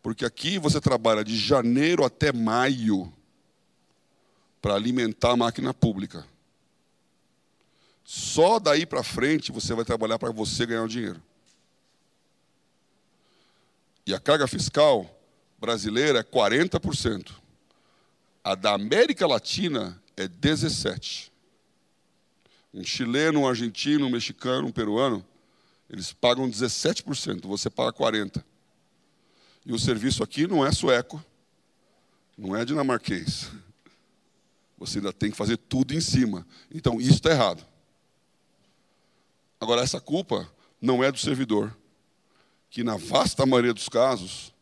Porque aqui você trabalha de janeiro até maio para alimentar a máquina pública. Só daí para frente você vai trabalhar para você ganhar o dinheiro. E a carga fiscal brasileira é 40%. A da América Latina é 17% um chileno, um argentino, um mexicano, um peruano, eles pagam 17%, você paga 40%. E o serviço aqui não é sueco, não é dinamarquês. Você ainda tem que fazer tudo em cima. Então, isso está errado. Agora, essa culpa não é do servidor, que na vasta maioria dos casos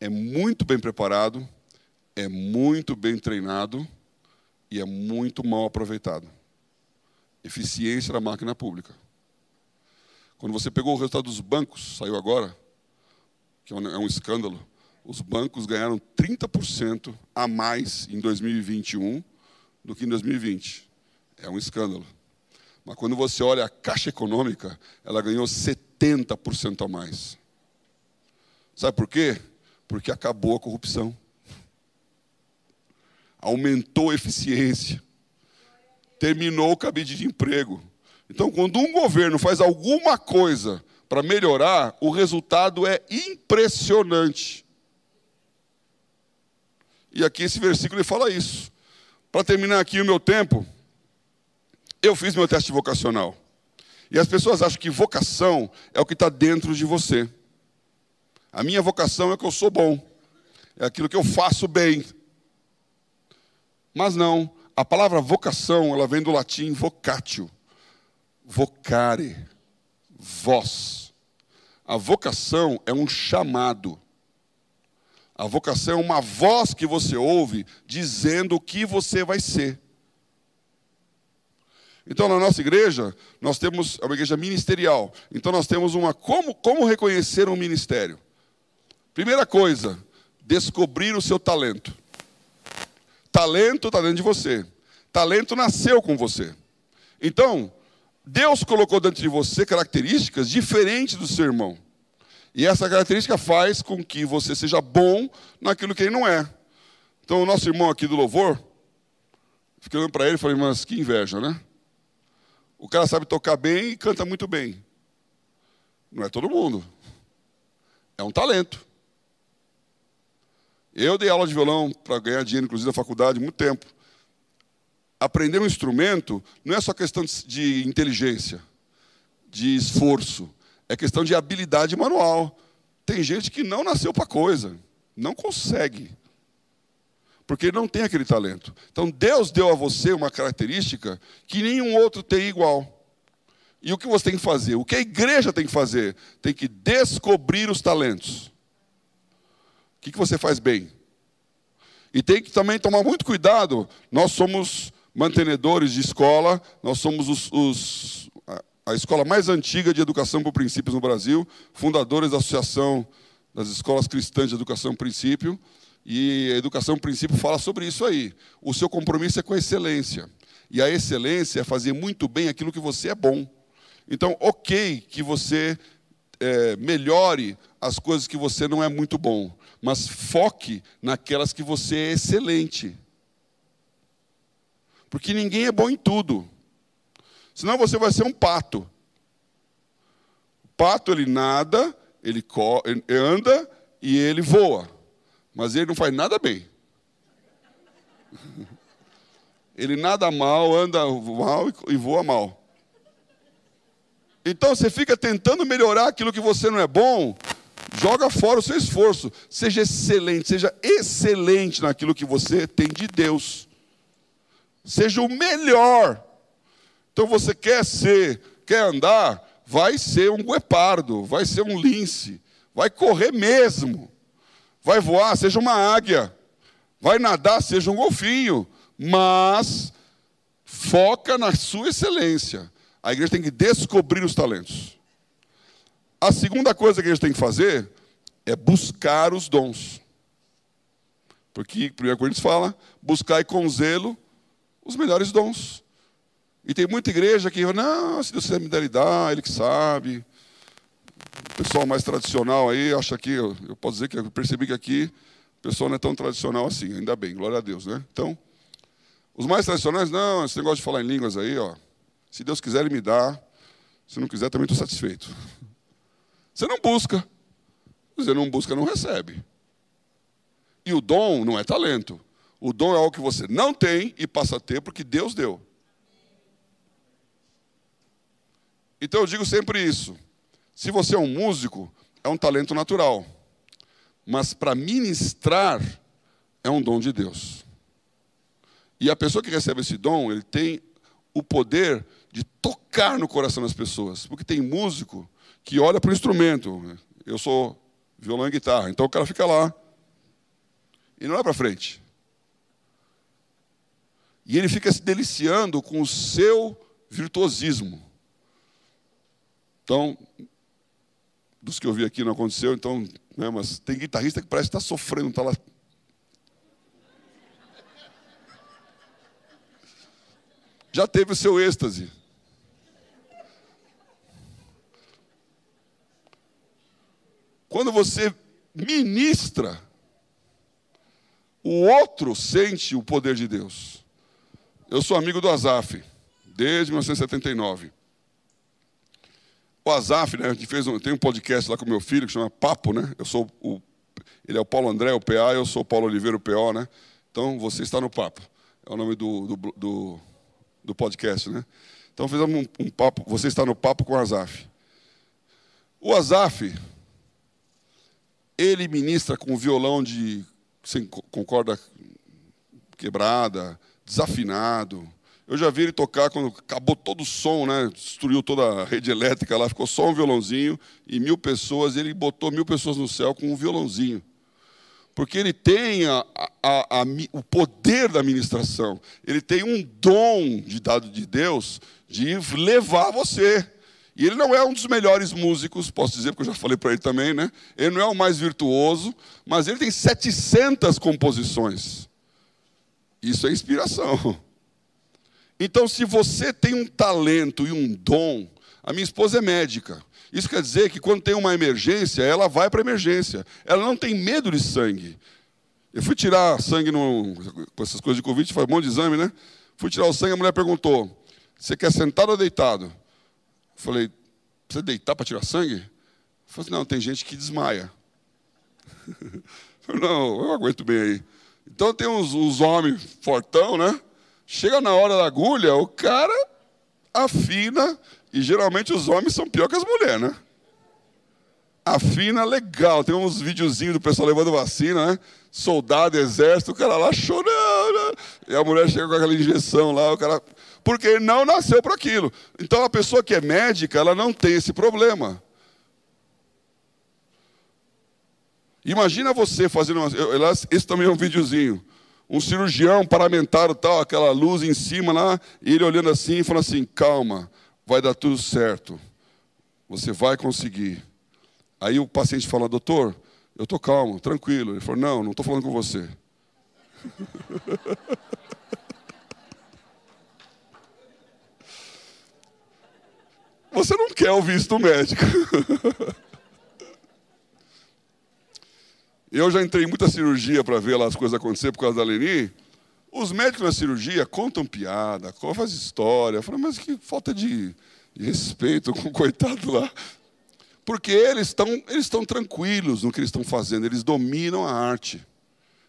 é muito bem preparado, é muito bem treinado e é muito mal aproveitado. Eficiência da máquina pública. Quando você pegou o resultado dos bancos, saiu agora, que é um, é escândalo, os bancos ganharam 30% a mais em 2021 do que em 2020. É um escândalo. Mas quando você olha a Caixa Econômica, ela ganhou 70% a mais. Sabe por quê? Porque acabou a corrupção. Aumentou a eficiência. Terminou o cabide de emprego. Então, quando um governo faz alguma coisa para melhorar, o resultado é impressionante. E aqui esse versículo ele fala isso. Para terminar aqui o meu tempo, eu fiz meu teste vocacional. E as pessoas acham que vocação é o que está dentro de você. A minha vocação é que eu sou bom. É aquilo que eu faço bem. Mas não. A palavra vocação, ela vem do latim vocatio. Vocare. Voz. A vocação é um chamado. A vocação é uma voz que você ouve dizendo o que você vai ser. Então, na nossa igreja, nós temos é uma igreja ministerial. Então, nós temos uma como, como reconhecer um ministério. Primeira coisa, descobrir o seu talento. Talento está dentro de você. Talento nasceu com você. Então, Deus colocou dentro de você características diferentes do seu irmão. E essa característica faz com que você seja bom naquilo que ele não é. Então, o nosso irmão aqui do louvor, fiquei olhando para ele e falei, mas que inveja, né? O cara sabe tocar bem e canta muito bem. Não é todo mundo. É um talento. Eu dei aula de violão para ganhar dinheiro, inclusive, na faculdade, muito tempo. Aprender um instrumento não é só questão de inteligência, de esforço. É questão de habilidade manual. Tem gente que não nasceu para coisa, não consegue porque não tem aquele talento. Então Deus deu a você uma característica que nenhum outro tem igual. E o que você tem que fazer? O que a igreja tem que fazer? Tem que descobrir os talentos. O que você faz bem? E tem que também tomar muito cuidado. Nós somos mantenedores de escola, nós somos os, os, a escola mais antiga de educação por princípios no Brasil, fundadores da Associação das Escolas Cristãs de Educação Princípio. E a educação princípio fala sobre isso aí. O seu compromisso é com a excelência. E a excelência é fazer muito bem aquilo que você é bom. Então, ok que você é, melhore as coisas que você não é muito bom, mas foque naquelas que você é excelente. Porque ninguém é bom em tudo. Senão você vai ser um pato. O pato ele nada, ele anda e ele voa. Mas ele não faz nada bem. [laughs] Ele nada mal, anda mal e voa mal. Então você fica tentando melhorar aquilo que você não é bom, joga fora o seu esforço. Seja excelente, seja excelente naquilo que você tem de Deus. Seja o melhor. Então você quer ser, quer andar, vai ser um guepardo, vai ser um lince, vai correr mesmo. Vai voar, seja uma águia. Vai nadar, seja um golfinho. Mas foca na sua excelência. A igreja tem que descobrir os talentos. A segunda coisa que a gente tem que fazer é buscar os dons. Porque 1 Coríntios fala: buscai com zelo os melhores dons. E tem muita igreja que, não, se Deus quiser me dar, ele que sabe. O pessoal mais tradicional aí acha que, eu, eu posso dizer que eu percebi que aqui o pessoal não é tão tradicional assim, ainda bem, glória a Deus, né? Então, os mais tradicionais, não, esse negócio de falar em línguas aí, ó. Se Deus quiser, Ele me dá. Se não quiser, também estou satisfeito. Você não busca. Você não busca, não recebe. E o dom não é talento. O dom é algo que você não tem e passa a ter porque Deus deu. Então eu digo sempre isso. Se você é um músico, é um talento natural. Mas para ministrar, é um dom de Deus. E a pessoa que recebe esse dom, ele tem o poder de tocar no coração das pessoas. Porque tem músico que olha para o instrumento. Eu sou violão e guitarra, então o cara fica lá. E não é para frente. E ele fica se deliciando com o seu virtuosismo. Então, dos que eu vi aqui não aconteceu, então, né, mas tem guitarrista que parece estar tá sofrendo, está lá. Já teve o seu êxtase. Quando você ministra, o outro sente o poder de Deus. Eu sou amigo do Azaf, desde 1979. O Azaf, né, a gente fez um, tem um podcast lá com meu filho que chama Papo, né? Eu sou o, ele é o Paulo André, o PA, eu sou o Paulo Oliveira, o PO, né? Então você está no Papo. É o nome do, do, do, do podcast, né? Então fizemos um, um, papo, você está no papo com o Azaf. O Azaf, ele ministra com violão de, sem, corda quebrada, desafinado. Eu já vi ele tocar quando acabou todo o som, né? destruiu toda a rede elétrica lá, ficou só um violãozinho e mil pessoas. Ele botou mil pessoas no céu com um violãozinho. Porque ele tem a, a, a, o poder da administração, ele tem um dom de dado de Deus de levar você. E ele não é um dos melhores músicos, posso dizer, porque eu já falei para ele também, né? Ele não é o mais virtuoso, mas ele tem 700 composições. Isso é inspiração. Então, se você tem um talento e um dom, a minha esposa é médica. Isso quer dizer que quando tem uma emergência, ela vai para a emergência. Ela não tem medo de sangue. Eu fui tirar sangue no, com essas coisas de Covid, faz um monte de exame, né? Fui tirar o sangue, a mulher perguntou: Você quer sentado ou deitado? Falei, precisa deitar para tirar sangue? Falei, não, tem gente que desmaia. [laughs] Falei, não, eu aguento bem aí. Então tem uns, uns homens fortão, né? Chega na hora da agulha, o cara afina, e geralmente os homens são pior que as mulheres, né? Afina legal. Tem uns videozinhos do pessoal levando vacina, né? Soldado, exército, o cara lá chorando. E a mulher chega com aquela injeção lá, o cara porque ele não nasceu para aquilo. Então a pessoa que é médica, ela não tem esse problema. Imagina você fazendo uma, esse também é um videozinho. Um cirurgião paramentado tal, aquela luz em cima lá, e ele olhando assim e falando assim: "Calma, vai dar tudo certo. Você vai conseguir". Aí o paciente fala: "Doutor, eu tô calmo, tranquilo". Ele falou: "Não, não estou falando com você". [laughs] Você não quer o visto médico. Eu já entrei em muita cirurgia para ver lá as coisas acontecer por causa da Leni. Os médicos na cirurgia contam piada, fazem história. Falo, mas que falta de, de respeito com o coitado lá. Porque eles estão eles tranquilos no que eles estão fazendo, eles dominam a arte.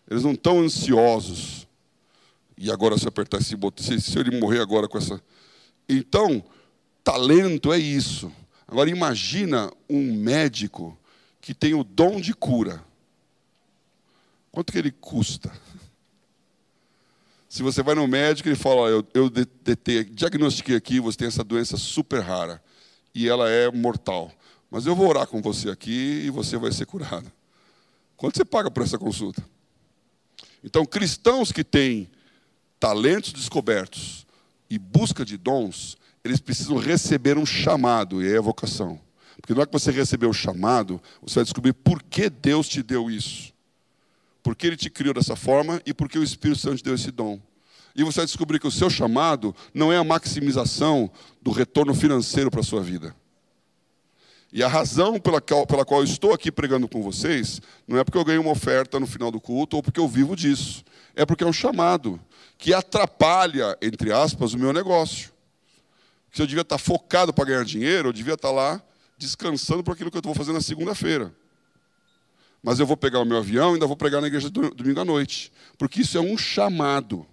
Eles não estão ansiosos. E agora se apertar esse botão, se, se ele morrer agora com essa. Então, Talento é isso. Agora imagina um médico que tem o dom de cura. Quanto que ele custa? Se você vai no médico e ele fala, eu, eu diagnostiquei aqui, você tem essa doença super rara e ela é mortal. Mas eu vou orar com você aqui e você vai ser curado. Quanto você paga por essa consulta? Então, cristãos que têm talentos descobertos e busca de dons, eles precisam receber um chamado, e é a vocação. Porque não é que você recebeu o chamado, você vai descobrir por que Deus te deu isso. Por que Ele te criou dessa forma e por que o Espírito Santo te deu esse dom. E você vai descobrir que o seu chamado não é a maximização do retorno financeiro para a sua vida. E a razão pela qual, pela qual eu estou aqui pregando com vocês não é porque eu ganhei uma oferta no final do culto ou porque eu vivo disso. É porque é um chamado que atrapalha, entre aspas, o meu negócio. Se eu devia estar focado para ganhar dinheiro, eu devia estar lá descansando por aquilo que eu vou fazer na segunda-feira. Mas eu vou pegar o meu avião e ainda vou pregar na igreja domingo à noite. Porque isso é um chamado.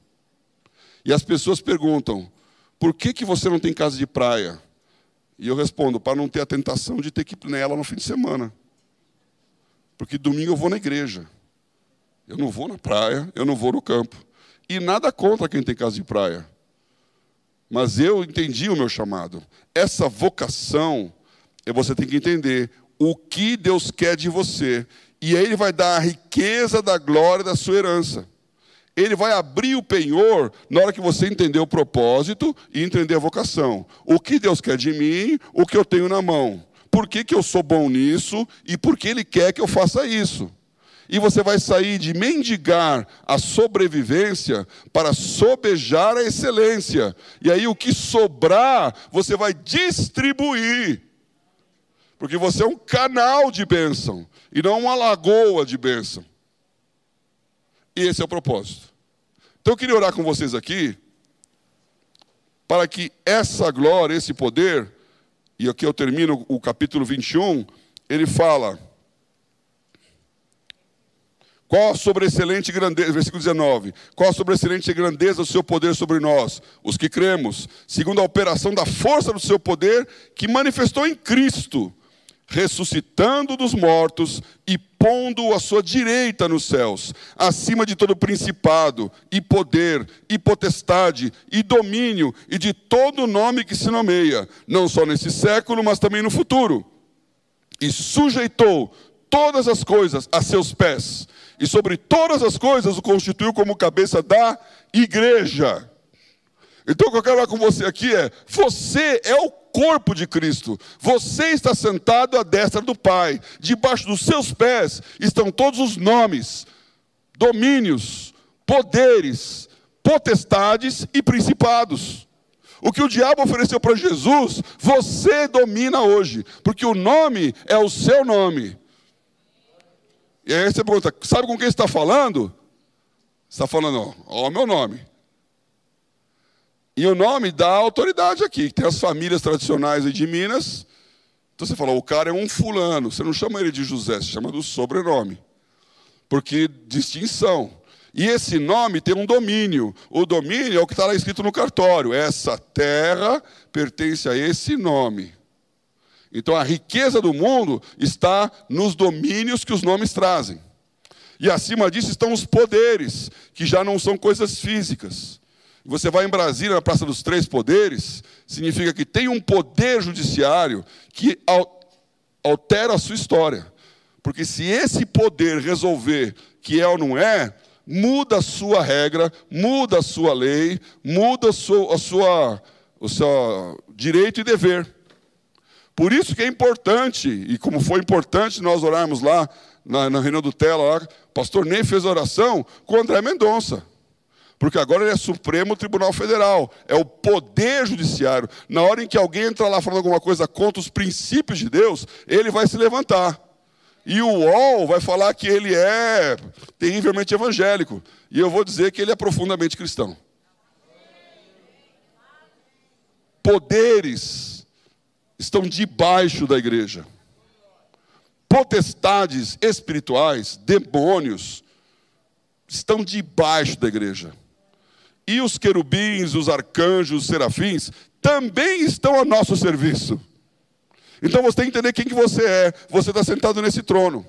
E as pessoas perguntam: por que, que você não tem casa de praia? E eu respondo: para não ter a tentação de ter que ir nela no fim de semana. Porque domingo eu vou na igreja. Eu não vou na praia, eu não vou no campo. E nada contra quem tem casa de praia. Mas eu entendi o meu chamado. Essa vocação, é você tem que entender o que Deus quer de você. E aí Ele vai dar a riqueza da glória da sua herança. Ele vai abrir o penhor na hora que você entender o propósito e entender a vocação. O que Deus quer de mim, o que eu tenho na mão. Por que, que eu sou bom nisso e por que Ele quer que eu faça isso. E você vai sair de mendigar a sobrevivência para sobejar a excelência. E aí o que sobrar, você vai distribuir. Porque você é um canal de bênção e não uma lagoa de bênção. E esse é o propósito. Então eu queria orar com vocês aqui, para que essa glória, esse poder, e aqui eu termino o capítulo 21, ele fala. Qual a sobreexcelente grandeza, versículo 19, qual a sobreexcelente grandeza do seu poder sobre nós, os que cremos, segundo a operação da força do seu poder, que manifestou em Cristo, ressuscitando dos mortos e pondo à sua direita nos céus, acima de todo principado, e poder, e potestade, e domínio, e de todo nome que se nomeia, não só nesse século, mas também no futuro. E sujeitou todas as coisas a seus pés, e sobre todas as coisas o constituiu como cabeça da igreja. Então o que eu quero falar com você aqui é: você é o corpo de Cristo. Você está sentado à destra do Pai. Debaixo dos seus pés estão todos os nomes, domínios, poderes, potestades e principados. O que o diabo ofereceu para Jesus, você domina hoje, porque o nome é o seu nome. E aí você pergunta, sabe com quem está falando? Está falando, ó, o meu nome. E o nome dá autoridade aqui. Tem as famílias tradicionais de Minas. Então você fala, o cara é um fulano. Você não chama ele de José, você chama do sobrenome. Porque distinção. E esse nome tem um domínio. O domínio é o que está lá escrito no cartório. Essa terra pertence a esse nome. Então a riqueza do mundo está nos domínios que os nomes trazem. E acima disso estão os poderes, que já não são coisas físicas. Você vai em Brasília, na Praça dos Três Poderes, significa que tem um poder judiciário que altera a sua história. Porque se esse poder resolver que é ou não é, muda a sua regra, muda a sua lei, muda a sua, a sua, o seu direito e dever. Por isso que é importante, e como foi importante nós orarmos lá na, na reunião do Tela, lá, o pastor Ney fez oração com André Mendonça. Porque agora ele é Supremo Tribunal Federal, é o poder judiciário. Na hora em que alguém entra lá falando alguma coisa contra os princípios de Deus, ele vai se levantar. E o UOL vai falar que ele é terrivelmente evangélico. E eu vou dizer que ele é profundamente cristão. Poderes estão debaixo da igreja. Potestades espirituais, demônios, estão debaixo da igreja. E os querubins, os arcanjos, os serafins também estão a nosso serviço. Então você tem que entender quem que você é. Você está sentado nesse trono.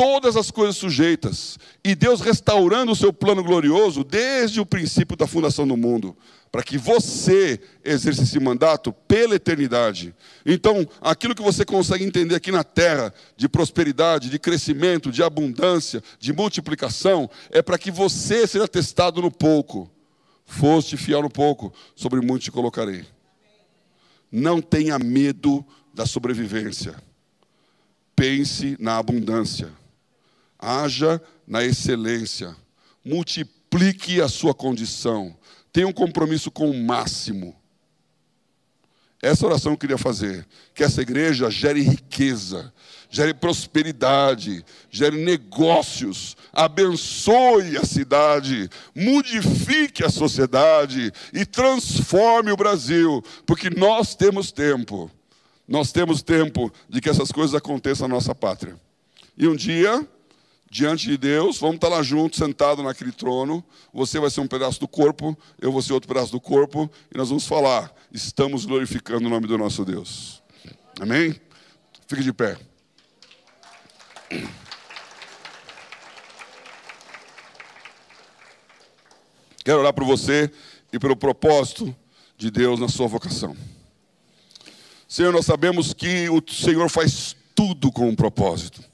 Todas as coisas sujeitas. E Deus restaurando o seu plano glorioso desde o princípio da fundação do mundo para que você exerça esse mandato pela eternidade. Então, aquilo que você consegue entender aqui na terra, de prosperidade, de crescimento, de abundância, de multiplicação, é para que você seja testado no pouco. Foste fiel no pouco, sobre muito te colocarei. Não tenha medo da sobrevivência. Pense na abundância. Haja na excelência. Multiplique a sua condição Tenha um compromisso com o máximo. Essa oração eu queria fazer. Que essa igreja gere riqueza, gere prosperidade, gere negócios, abençoe a cidade, modifique a sociedade e transforme o Brasil, porque nós temos tempo. Nós temos tempo de que essas coisas aconteçam na nossa pátria. E um dia diante de Deus, vamos estar lá juntos, sentados naquele trono. Você vai ser um pedaço do corpo, eu vou ser outro pedaço do corpo, e nós vamos falar: estamos glorificando o nome do nosso Deus. Amém? Fique de pé. Quero orar por você e pelo propósito de Deus na sua vocação. Senhor, nós sabemos que o Senhor faz tudo com um propósito.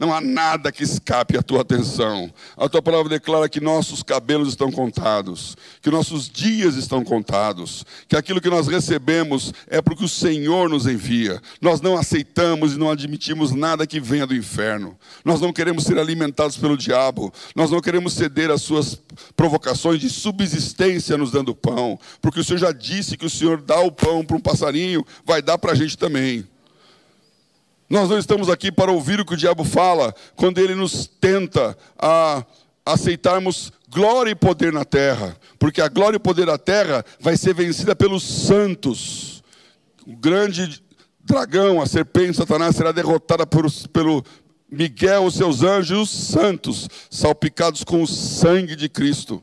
Não há nada que escape à tua atenção. A tua palavra declara que nossos cabelos estão contados, que nossos dias estão contados, que aquilo que nós recebemos é porque o Senhor nos envia. Nós não aceitamos e não admitimos nada que venha do inferno. Nós não queremos ser alimentados pelo diabo. Nós não queremos ceder às suas provocações de subsistência nos dando pão, porque o Senhor já disse que o Senhor dá o pão para um passarinho, vai dar para a gente também. Nós não estamos aqui para ouvir o que o diabo fala, quando ele nos tenta a aceitarmos glória e poder na terra, porque a glória e poder da terra vai ser vencida pelos santos. O grande dragão, a serpente, Satanás, será derrotada por, pelo Miguel, os seus anjos os santos, salpicados com o sangue de Cristo.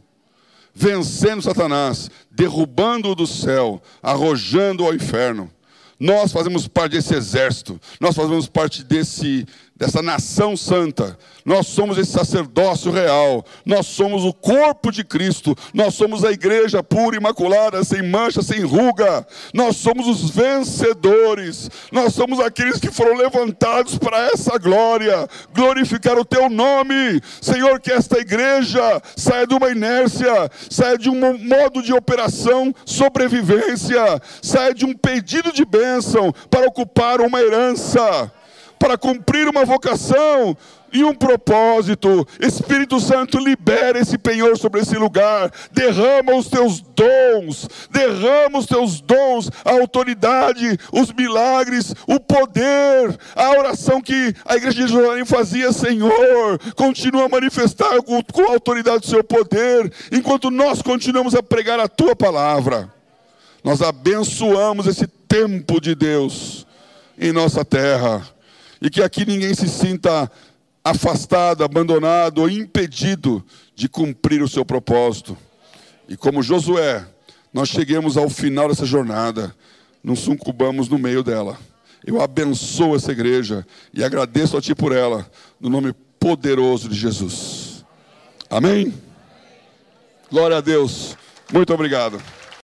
Vencendo Satanás, derrubando-o do céu, arrojando ao inferno. Nós fazemos parte desse exército, nós fazemos parte desse, dessa nação santa, nós somos esse sacerdócio real, nós somos o corpo de Cristo, nós somos a igreja pura, imaculada, sem mancha, sem ruga, nós somos os vencedores, nós somos aqueles que foram levantados para essa glória, glorificar o teu nome, Senhor, que esta igreja saia de uma inércia, saia de um modo de operação, sobrevivência, saia de um pedido de bênção, para ocupar uma herança, para cumprir uma vocação e um propósito. Espírito Santo, libera esse penhor sobre esse lugar, derrama os teus dons, derrama os teus dons, a autoridade, os milagres, o poder, a oração que a igreja de Jerusalém fazia, Senhor, continua a manifestar com, com a autoridade do seu poder, enquanto nós continuamos a pregar a tua palavra. Nós abençoamos esse tempo de Deus em nossa terra. E que aqui ninguém se sinta afastado, abandonado ou impedido de cumprir o seu propósito. E como Josué, nós cheguemos ao final dessa jornada, não sucumbamos no meio dela. Eu abençoo essa igreja e agradeço a Ti por ela, no nome poderoso de Jesus. Amém? Glória a Deus. Muito obrigado.